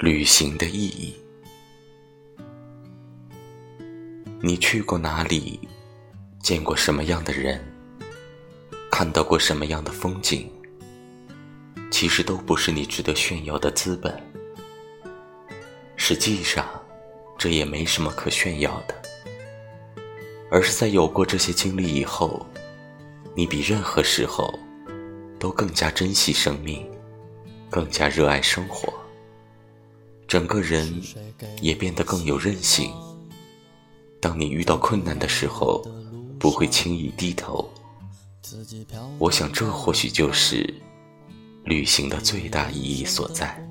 旅行的意义。你去过哪里？见过什么样的人？看到过什么样的风景？其实都不是你值得炫耀的资本。实际上，这也没什么可炫耀的，而是在有过这些经历以后，你比任何时候都更加珍惜生命，更加热爱生活。整个人也变得更有韧性。当你遇到困难的时候，不会轻易低头。我想，这或许就是旅行的最大意义所在。